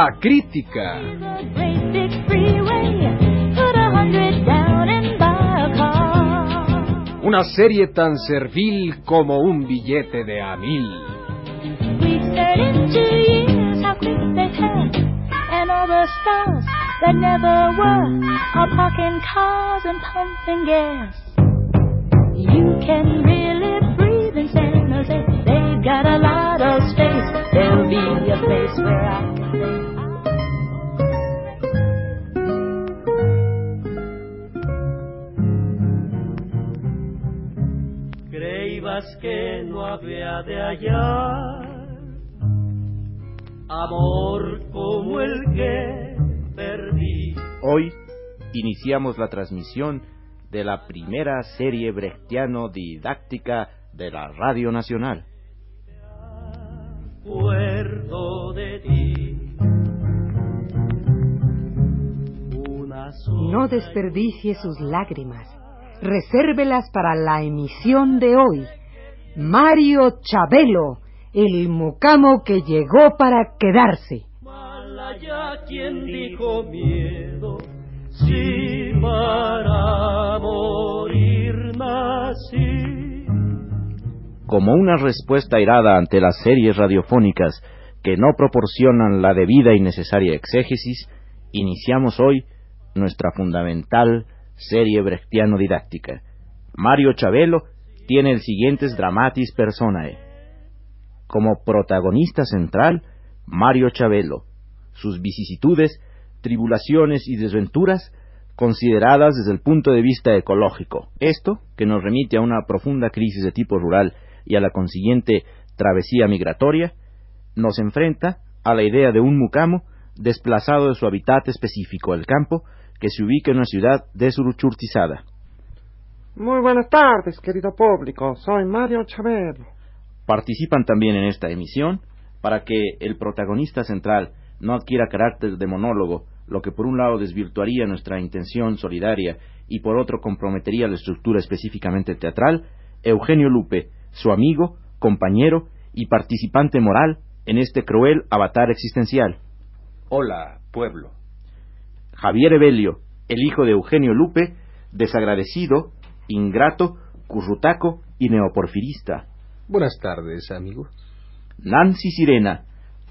a car. Una serie tan servil como un billete de a mil. We stared into years, how quick they passed, and all the stars that never were are parking cars and pumping gas. You can really breathe in San Jose. They've got a lot of space. There'll be a place where I iniciamos la transmisión de la primera serie brechtiano-didáctica de la Radio Nacional. De ti. No desperdicie sus lágrimas. Resérvelas para la emisión de hoy. Mario Chabelo, el mucamo que llegó para quedarse. Malaya quien dijo miedo, Como una respuesta airada ante las series radiofónicas que no proporcionan la debida y necesaria exégesis, iniciamos hoy nuestra fundamental serie brechtiano-didáctica. Mario Chabelo tiene el siguientes dramatis personae. Como protagonista central, Mario Chabelo, sus vicisitudes, tribulaciones y desventuras consideradas desde el punto de vista ecológico. Esto, que nos remite a una profunda crisis de tipo rural y a la consiguiente travesía migratoria, nos enfrenta a la idea de un mucamo desplazado de su hábitat específico, el campo, que se ubica en una ciudad desuruchurtizada. Muy buenas tardes, querido público. Soy Mario Chabelo. Participan también en esta emisión para que el protagonista central no adquiera carácter de monólogo, lo que por un lado desvirtuaría nuestra intención solidaria y por otro comprometería la estructura específicamente teatral, Eugenio Lupe, su amigo, compañero y participante moral en este cruel avatar existencial. Hola, pueblo. Javier Evelio, el hijo de Eugenio Lupe, desagradecido, ingrato, currutaco y neoporfirista. Buenas tardes, amigo. Nancy Sirena,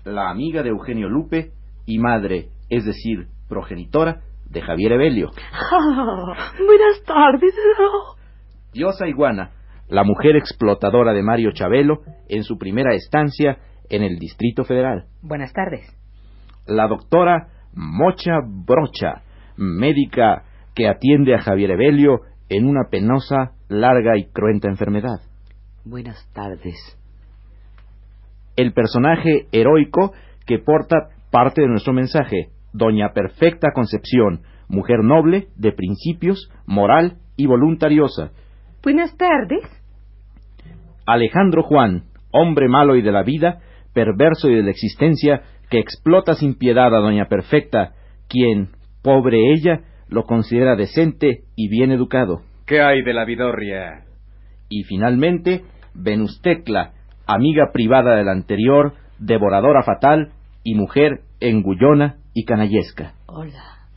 la amiga de Eugenio Lupe y madre, es decir, progenitora de Javier Evelio. buenas tardes. Diosa Iguana, la mujer explotadora de Mario Chabelo en su primera estancia en el Distrito Federal. Buenas tardes. La doctora Mocha Brocha, médica que atiende a Javier Evelio en una penosa, larga y cruenta enfermedad. Buenas tardes. El personaje heroico que porta parte de nuestro mensaje, Doña Perfecta Concepción, mujer noble, de principios, moral y voluntariosa. Buenas tardes. Alejandro Juan, hombre malo y de la vida, perverso y de la existencia, que explota sin piedad a Doña Perfecta, quien, pobre ella, lo considera decente y bien educado. ¿Qué hay de la vidorria? Y finalmente, Venustecla, amiga privada del anterior, devoradora fatal y mujer engullona y canallesca. Hola.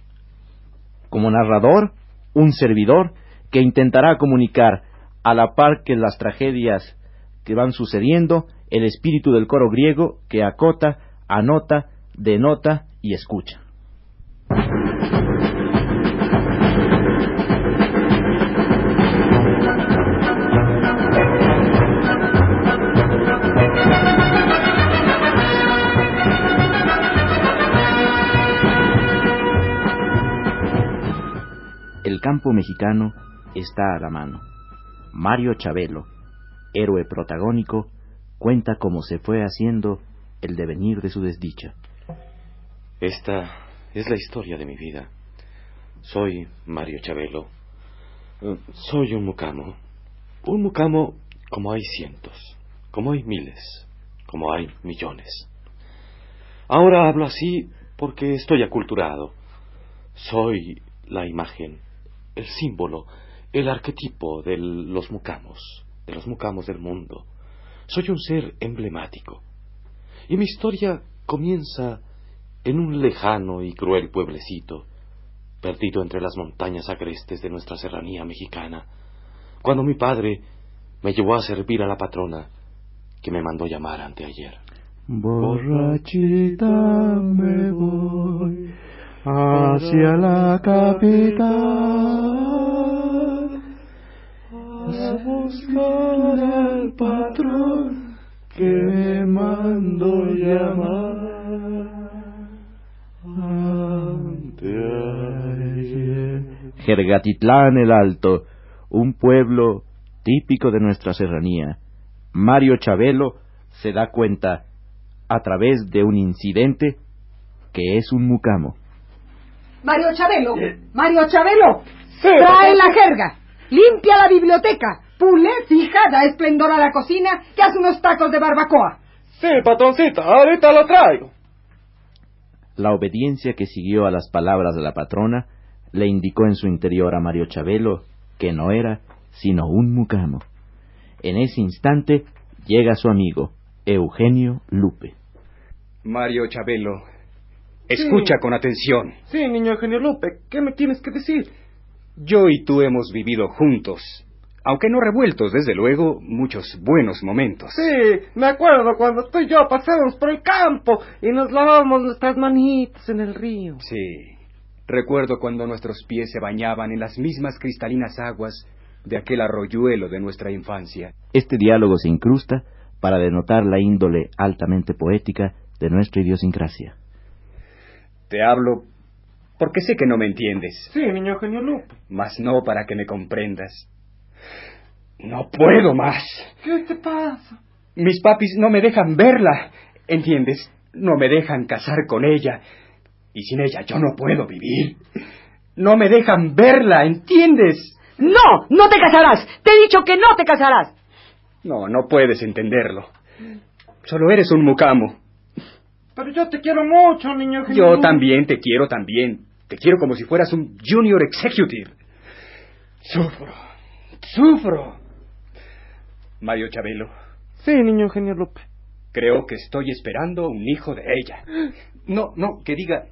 Como narrador, un servidor que intentará comunicar, a la par que las tragedias que van sucediendo, el espíritu del coro griego que acota, anota, denota y escucha. Campo mexicano está a la mano. Mario Chabelo, héroe protagónico, cuenta cómo se fue haciendo el devenir de su desdicha. Esta es la historia de mi vida. Soy Mario Chabelo. Soy un mucamo. Un mucamo como hay cientos, como hay miles, como hay millones. Ahora hablo así porque estoy aculturado. Soy la imagen, el símbolo, el arquetipo de los mucamos, de los mucamos del mundo. Soy un ser emblemático. Y mi historia comienza en un lejano y cruel pueblecito, perdido entre las montañas agrestes de nuestra serranía mexicana, cuando mi padre me llevó a servir a la patrona que me mandó llamar anteayer. Borrachita me voy hacia la capital a buscar al patrón que me mandó llamar. Jergatitlán el Alto, un pueblo típico de nuestra serranía. Mario Chabelo se da cuenta a través de un incidente que es un mucamo. Mario Chabelo, Mario Chabelo, trae la jerga, limpia la biblioteca, pule, fijada, esplendora la cocina, que hace unos tacos de barbacoa. Sí, patroncita, ahorita lo traigo. La obediencia que siguió a las palabras de la patrona le indicó en su interior a Mario Chabelo que no era sino un mucamo. En ese instante llega su amigo, Eugenio Lupe. Mario Chabelo, escucha con atención. Sí, niño Eugenio Lupe, ¿qué me tienes que decir? Yo y tú hemos vivido juntos, aunque no revueltos, desde luego, muchos buenos momentos. Sí, me acuerdo cuando tú y yo pasábamos por el campo y nos lavábamos nuestras manitas en el río. Sí, recuerdo cuando nuestros pies se bañaban en las mismas cristalinas aguas de aquel arroyuelo de nuestra infancia. Este diálogo se incrusta para denotar la índole altamente poética de nuestra idiosincrasia. Te hablo porque sé que no me entiendes, Sí, niño Eugenio Lupe. mas no para que me comprendas. No puedo más. ¿Qué te pasa? Mis papis no me dejan verla, ¿entiendes? No me dejan casar con ella. Y sin ella yo no puedo vivir. No me dejan verla, ¿entiendes? No, no te casarás. Te he dicho que no te casarás. No, no puedes entenderlo. Solo eres un mucamo. Pero yo te quiero mucho, niño Eugenio Yo también te quiero también. Te quiero como si fueras un junior executive. Sufro, sufro. Mario Chabelo, Sí, niño Eugenio Lupe. creo que estoy esperando un hijo de ella. No, no, que diga,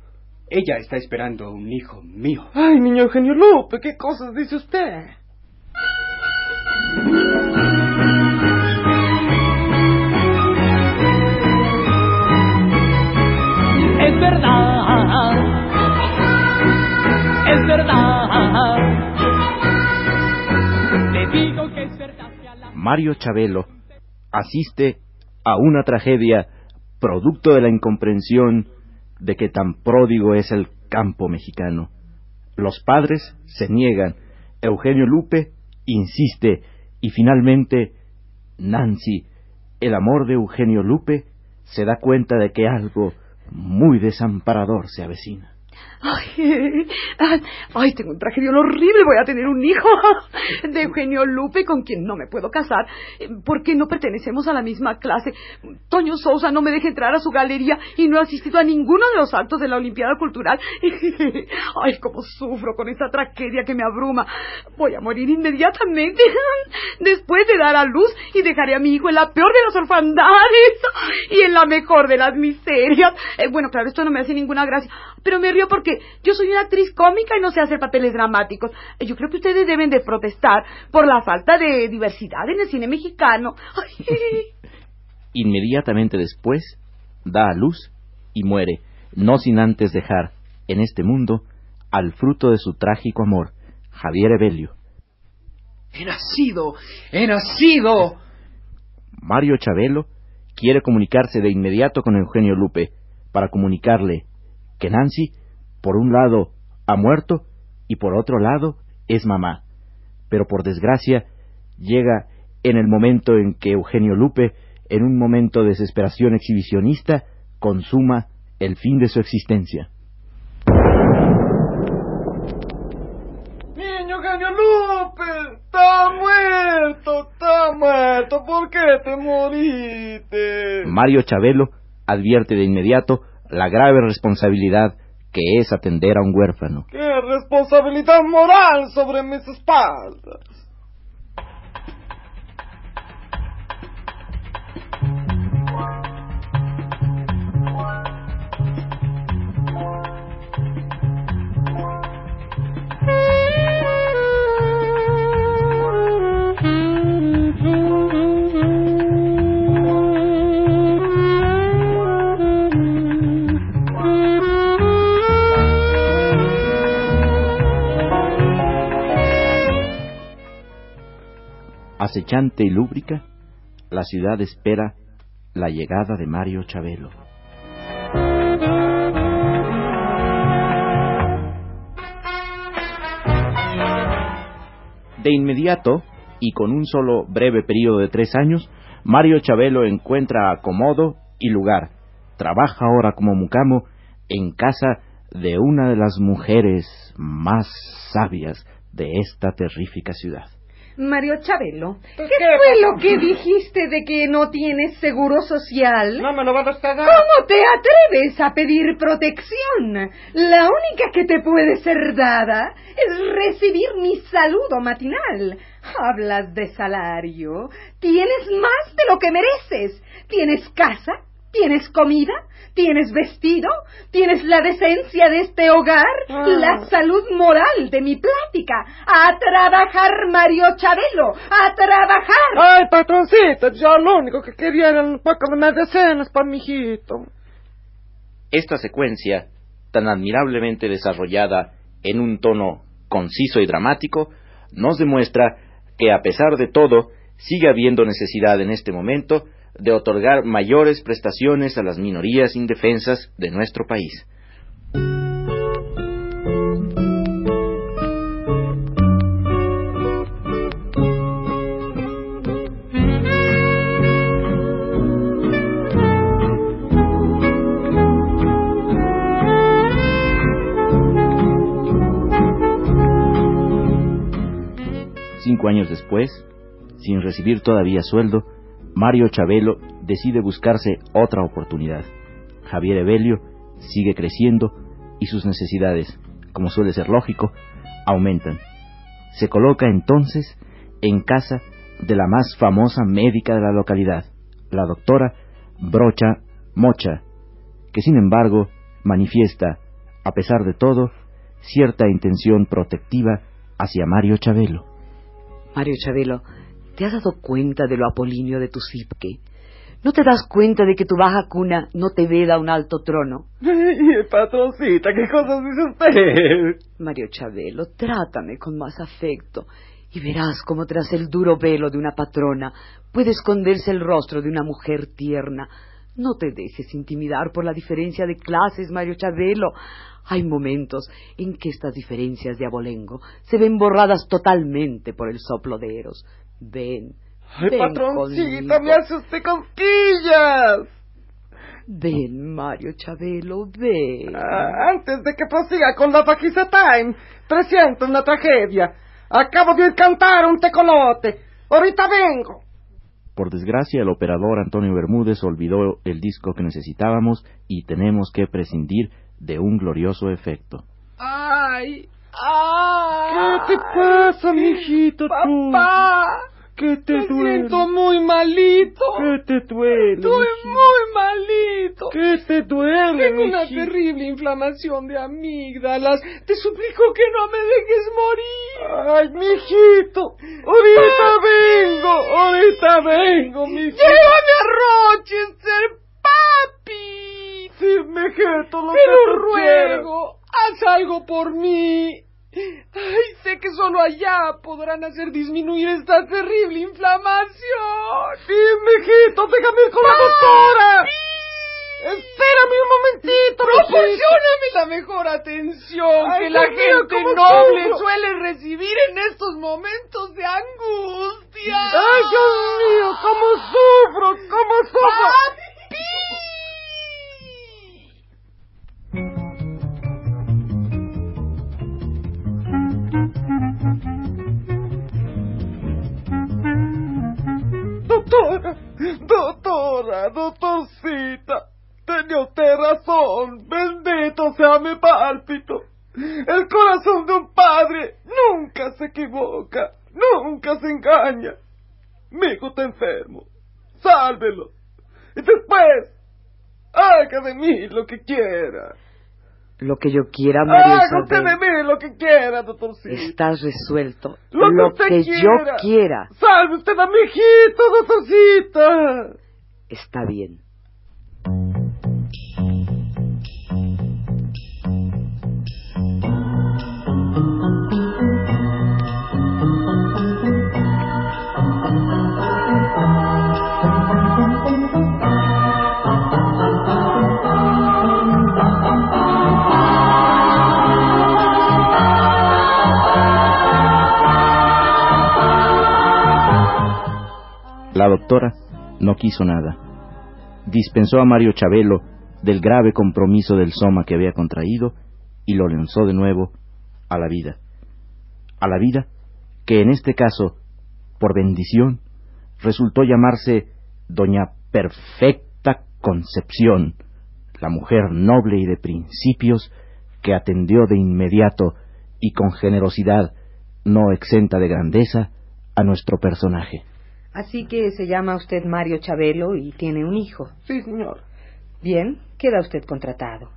ella está esperando un hijo mío. Ay, niño Eugenio Lupe, ¿qué cosas dice usted? Mario Chabelo asiste a una tragedia producto de la incomprensión de que tan pródigo es el campo mexicano. Los padres se niegan, Eugenio Lupe insiste y finalmente Nancy, el amor de Eugenio Lupe, se da cuenta de que algo muy desamparador se avecina. Ay, tengo un tragedia horrible. Voy a tener un hijo de Eugenio Lupe con quien no me puedo casar porque no pertenecemos a la misma clase. Toño Sousa no me deja entrar a su galería y no he asistido a ninguno de los actos de la Olimpiada Cultural. Ay, cómo sufro con esta tragedia que me abruma. Voy a morir inmediatamente después de dar a luz y dejaré a mi hijo en la peor de las orfandades y en la mejor de las miserias. Eh, bueno, claro, esto no me hace ninguna gracia, pero me río porque yo soy una actriz cómica y no sé hacer papeles dramáticos. Eh, Yo creo que ustedes deben de protestar por la falta de diversidad en el cine mexicano. Inmediatamente después da a luz y muere, no sin antes dejar en este mundo al fruto de su trágico amor, Javier Evelio. He nacido, he nacido. Mario Chabelo quiere comunicarse de inmediato con Eugenio Lupe para comunicarle que Nancy, por un lado, ha muerto y por otro lado, es mamá. Pero por desgracia, llega en el momento en que Eugenio Lupe, en un momento de desesperación exhibicionista, consuma el fin de su existencia. Niño Eugenio Lupe, está muerto, está muerto. ¿Por qué te moriste? Mario Chabelo advierte de inmediato la grave responsabilidad que es atender a un huérfano. ¡Qué responsabilidad moral sobre mis espaldas! Acechante y lúbrica, la ciudad espera la llegada de Mario Chabelo. De inmediato, y con un solo breve periodo de tres años, Mario Chabelo encuentra acomodo y lugar. Trabaja ahora como mucamo en casa de una de las mujeres más sabias de esta terrífica ciudad. Mario Chabelo, ¿qué, fue lo que dijiste de que no tienes seguro social? No me lo vas a dar. ¿Cómo te atreves a pedir protección? La única que te puede ser dada es recibir mi saludo matinal. Hablas de salario. Tienes más de lo que mereces. Tienes casa, tienes comida, tienes vestido, tienes la decencia de este hogar, Ah. la salud moral de mi plática. A trabajar, Mario Chabelo, a trabajar. Ay, patroncita, yo lo único que quería era un poco de medicinas para mi hijito. Esta secuencia, tan admirablemente desarrollada en un tono conciso y dramático, nos demuestra que a pesar de todo, sigue habiendo necesidad en este momento de otorgar mayores prestaciones a las minorías indefensas de nuestro país. Cinco años después, sin recibir todavía sueldo, Mario Chabelo decide buscarse otra oportunidad. Javier Evelio sigue creciendo y sus necesidades, como suele ser lógico, aumentan. Se coloca entonces en casa de la más famosa médica de la localidad, la doctora Brocha Mocha, que sin embargo manifiesta, a pesar de todo, cierta intención protectiva hacia Mario Chabelo. Mario Chabelo, ¿te has dado cuenta de lo apolíneo de tu Zipke? ¿No te das cuenta de que tu baja cuna no te veda un alto trono? Ay, patroncita, ¿qué cosas dice usted? Mario Chabelo, trátame con más afecto y verás cómo tras el duro velo de una patrona puede esconderse el rostro de una mujer tierna. No te dejes intimidar por la diferencia de clases, Mario Chabelo. Hay momentos en que estas diferencias de abolengo se ven borradas totalmente por el soplo de Eros. Ven, Ay, ven patroncita, conmigo. me hace usted cosquillas. Ven, Mario Chabelo, ven. Ah, antes de que prosiga con la Paquisa Time, presiento una tragedia. Acabo de cantar un tecolote. Ahorita vengo. Por desgracia, el operador Antonio Bermúdez olvidó el disco que necesitábamos y tenemos que prescindir de un glorioso efecto. Ay, ay. ¿Qué te pasa, mijito, tú? Papá, ¿Qué te me duele? siento muy malito. ¿Qué te duele? Estoy muy malito. ¿Qué te duele, Tengo una mijito? terrible inflamación de amígdalas. Te suplico que no me dejes morir. Ay, mijito. Ahorita vengo, ahorita vengo, mijito. Llévame a Rochester, papi. Sí, mijito, lo Te que lo tú quieras. ruego, haz algo por mí. Ay, sé que solo allá podrán hacer disminuir esta terrible inflamación. Sí, mijito, déjame ir con la doctora. Espérame un momentito, mijito. Proporcióname la mejor atención Ay, que la mío, gente ¿cómo noble sufro? suele recibir en estos momentos de angustia. Ay, Dios mío, cómo sufro, cómo sufro. Doctorcita. Tenía usted razón. Bendito sea Créame, pálpito. El corazón de un padre nunca se equivoca, nunca se engaña. Mi hijo está enfermo. Sálvelo. Y después, haga de mí lo que quiera. Lo que yo quiera, Mario Haga usted de mí lo que quiera, doctorcito. Estás resuelto. Lo que usted que quiera. yo quiera. Salve usted a mi hijito, doctorcita. Está bien. La doctora no quiso nada. Dispensó a Mario Chabelo del grave compromiso del soma que había contraído y lo lanzó de nuevo a la vida. A la vida que en este caso, por bendición, resultó llamarse Doña Perfecta Concepción, la mujer noble y de principios que atendió de inmediato y con generosidad no exenta de grandeza a nuestro personaje. Así que se llama usted Mario Chabelo y tiene un hijo. Sí, señor. Bien, queda usted contratado.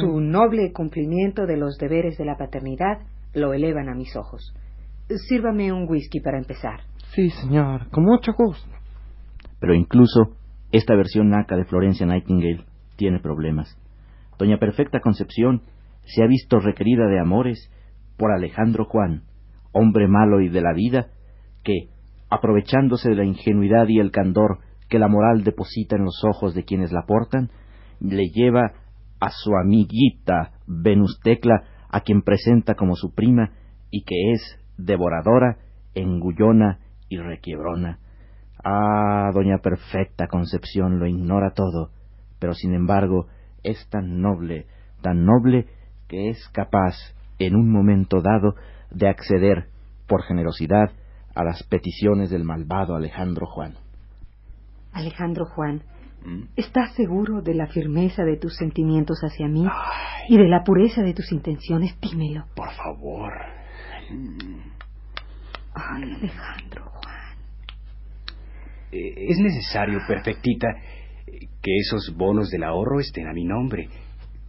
Su noble cumplimiento de los deberes de la paternidad lo elevan a mis ojos. Sírvame un whisky para empezar. Sí, señor. Con mucho gusto. Pero incluso esta versión naca de Florencia Nightingale tiene problemas. Doña Perfecta Concepción se ha visto requerida de amores por Alejandro Juan, hombre malo y de la vida, que, aprovechándose de la ingenuidad y el candor que la moral deposita en los ojos de quienes la portan, le lleva a su amiguita Venustecla, a quien presenta como su prima y que es devoradora, engullona y requiebrona. Ah, doña Perfecta Concepción lo ignora todo, pero sin embargo es tan noble, tan noble que es capaz, en un momento dado, de acceder, por generosidad, a las peticiones del malvado Alejandro Juan. Alejandro Juan, ¿Mm? ¿estás seguro de la firmeza de tus sentimientos hacia mí y de la pureza de tus intenciones? Dímelo. Por favor. Ay, Alejandro Juan. Eh, Es necesario, perfectita, que esos bonos del ahorro estén a mi nombre.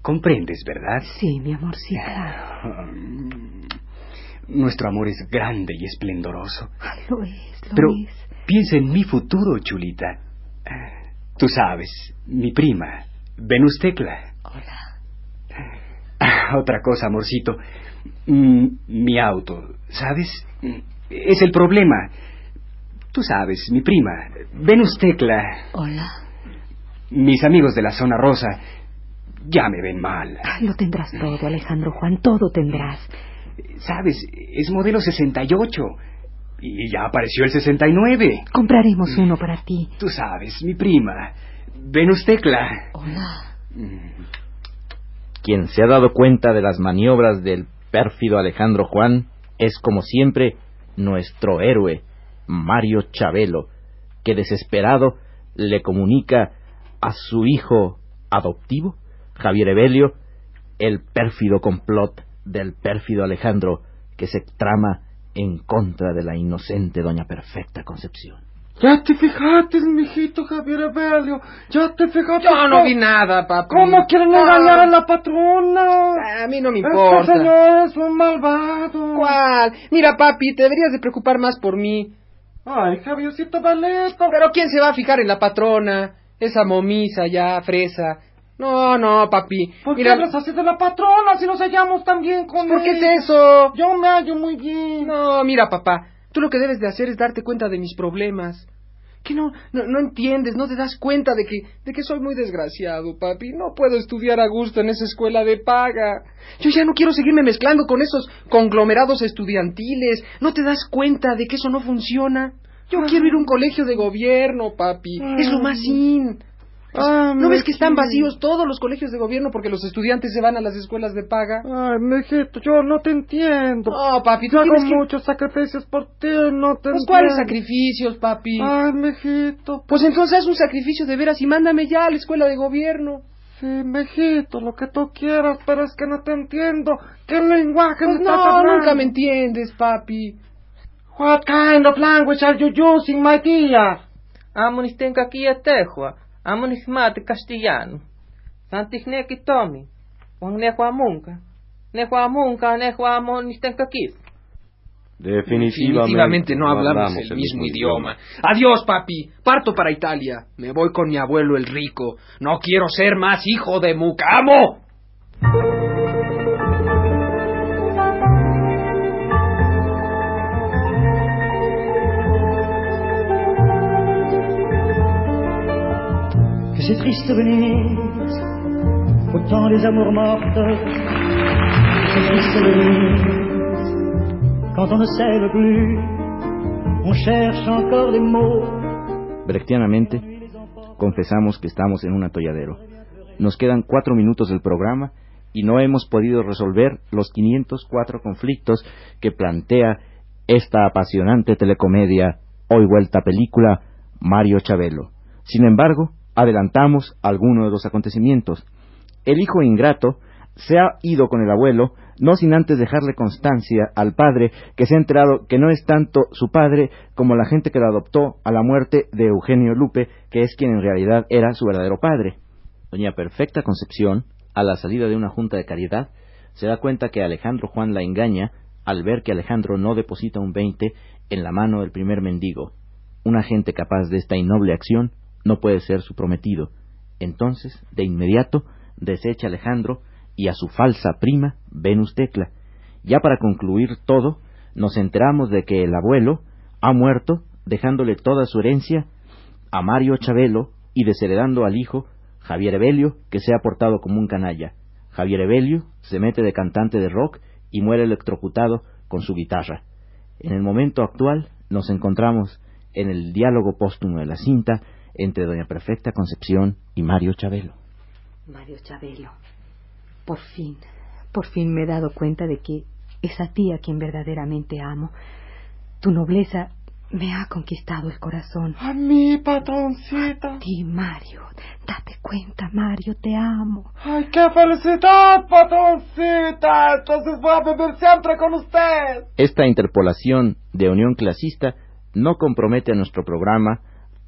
Comprendes, ¿verdad? Sí, mi amor, sí, claro. Nuestro amor es grande y esplendoroso. Ay, lo es, lo Pero es. piensa en mi futuro, chulita. Tú sabes, mi prima, Venustecla. Hola. Ah, Otra cosa, amorcito. Mm, mi auto, ¿sabes? Es el problema. Tú sabes, mi prima, Venustecla. Hola. Mis amigos de la zona rosa ya me ven mal. Ay, lo tendrás todo, Alejandro Juan, todo tendrás. ¿Sabes? Es modelo 68. Y ya apareció el 69. Compraremos uno para ti. Tú sabes, mi prima, Venustecla. Hola. Quien se ha dado cuenta de las maniobras del pérfido Alejandro Juan es, como siempre, nuestro héroe, Mario Chabelo, que desesperado le comunica a su hijo adoptivo, Javier Evelio, el pérfido complot del pérfido Alejandro que se trama en contra de la inocente Doña Perfecta Concepción. Ya te fijaste, mijito Javier Evelio. Ya te fijaste. Yo no vi nada, papi. ¿Cómo quieren engañar a la patrona? A mí no me Este importa. señor es un malvado. ¿Cuál? Mira, papi, te deberías de preocupar más por mí. Ay, Javiercito Valeto. Pero ¿quién se va a fijar en la patrona? Esa momisa ya, fresa. No, no, papi. ¿Por qué hablas así de la patrona si nos hallamos tan bien con ¿por qué es eso? Yo me hallo muy bien. No, mira, papá. Tú lo que debes de hacer es darte cuenta de mis problemas. Que no, no, no entiendes, no te das cuenta de que, de que soy muy desgraciado, papi. No puedo estudiar a gusto en esa escuela de paga. Yo ya no quiero seguirme mezclando con esos conglomerados estudiantiles. ¿No te das cuenta de que eso no funciona? Yo quiero ir a un colegio de gobierno, papi. Es lo más in. Ah, ¿No ves que están mijito. vacíos todos los colegios de gobierno porque los estudiantes se van a las escuelas de paga? Ay, mijito, yo no te entiendo. No, papi, tú Yo hago que... muchos sacrificios por ti, no te Pues, ¿cuáles sacrificios, papi? Ay, mijito. Pues entonces haz un sacrificio de veras y mándame ya a la escuela de gobierno. Sí, mejito, lo que tú quieras, pero es que no te entiendo. ¿Qué lenguaje Pues me estás no, hablando? nunca me entiendes, papi. What kind of language are you using, my dear? Amonis tenka kia tehua, amonis mate castellano. Santis neki tomi, wang nehua munka. Nehua munka, nehua amonis tenka kif. Definitivamente, no hablamos el mismo idioma. Adiós, papi. Parto para Italia. Me voy con mi abuelo el rico. No quiero ser más hijo de Mucamo. Brechtianamente, confesamos que estamos en un atolladero. Nos quedan cuatro minutos del programa y no hemos podido resolver los 504 conflictos que plantea esta apasionante telecomedia, hoy vuelta película, Mario Chabelo. Sin embargo, adelantamos algunos de los acontecimientos. El hijo ingrato se ha ido con el abuelo, no sin antes dejarle constancia al padre que se ha enterado que no es tanto su padre como la gente que lo adoptó a la muerte de Eugenio Lupe, que es quien en realidad era su verdadero padre. Doña Perfecta Concepción, a la salida de una junta de caridad, se da cuenta que Alejandro Juan la engaña al ver que Alejandro no deposita un veinte en la mano del primer mendigo. Un agente capaz de esta innoble acción no puede ser su prometido. Entonces, de inmediato, desecha Alejandro y a su falsa prima, Venus Tecla. Ya para concluir todo, nos enteramos de que el abuelo ha muerto, dejándole toda su herencia a Mario Chabelo y desheredando al hijo, Javier Evelio, que se ha portado como un canalla. Javier Evelio se mete de cantante de rock y muere electrocutado con su guitarra. En el momento actual nos encontramos en el diálogo póstumo de la cinta entre Doña Perfecta Concepción y Mario Chabelo. Mario Chabelo, por fin, por fin me he dado cuenta de que es a ti a quien verdaderamente amo. Tu nobleza me ha conquistado el corazón. A mí, patroncita. A ti, Mario. Date cuenta, Mario, te amo. Ay, qué felicidad, patroncita. Entonces voy a vivir siempre con usted. Esta interpolación de unión clasista no compromete a nuestro programa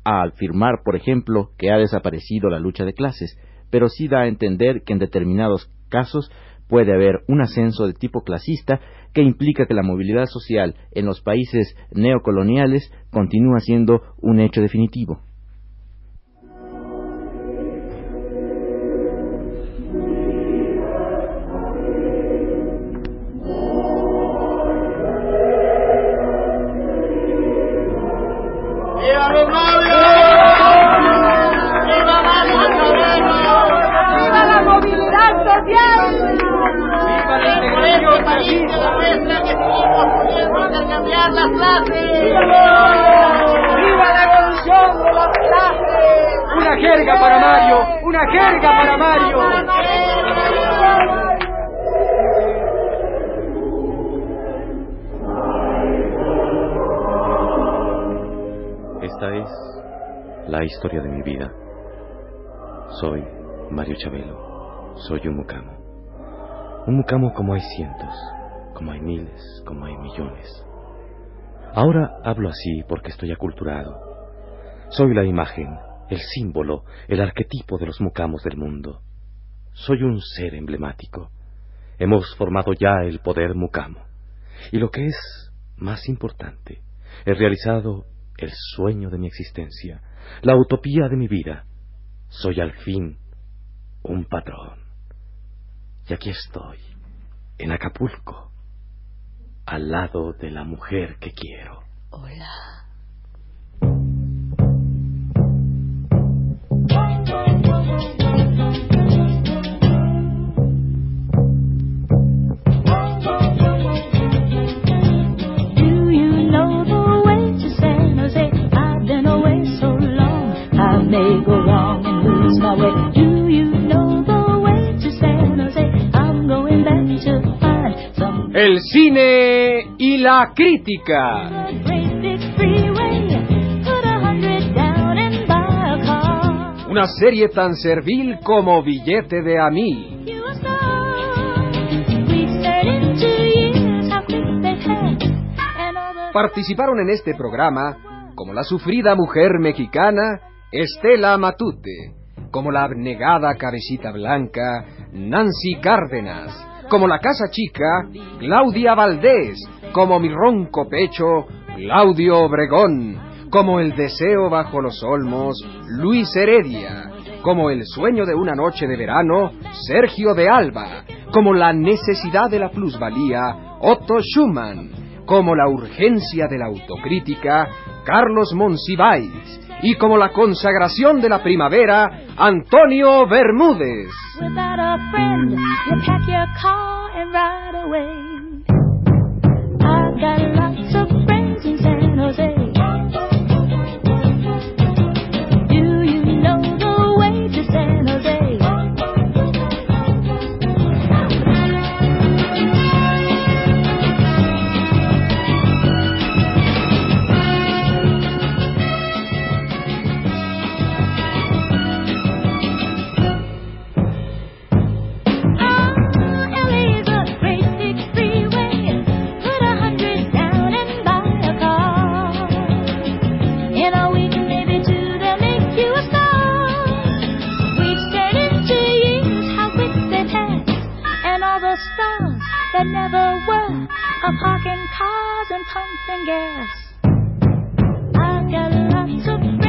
a afirmar, por ejemplo, que ha desaparecido la lucha de clases, pero sí da a entender que en determinados casos puede haber un ascenso de tipo clasista que implica que la movilidad social en los países neocoloniales continúa siendo un hecho definitivo. Soy Mario Chabelo. Soy un mucamo. Un mucamo como hay cientos, como hay miles, como hay millones. Ahora hablo así porque estoy aculturado. Soy la imagen, el símbolo, el arquetipo de los mucamos del mundo. Soy un ser emblemático. Hemos formado ya el poder mucamo. Y lo que es más importante, he realizado el sueño de mi existencia, la utopía de mi vida. Soy al fin un patrón. Y aquí estoy, en Acapulco, al lado de la mujer que quiero. Hola. Do you know the way to San Jose? I've been away so long, I may go El cine y la crítica. Una serie tan servil como billete de a mí. Participaron en este programa como la sufrida mujer mexicana Estela Matute, como la abnegada cabecita blanca Nancy Cárdenas, como la casa chica Claudia Valdés, como mi ronco pecho Claudio Obregón, como el deseo bajo los olmos Luis Heredia, como el sueño de una noche de verano Sergio de Alba, como la necesidad de la plusvalía Otto Schumann, como la urgencia de la autocrítica Carlos Monsiváis y como la consagración de la primavera Antonio Bermúdez. clever world of parking cars and pumping gas. I got lots of.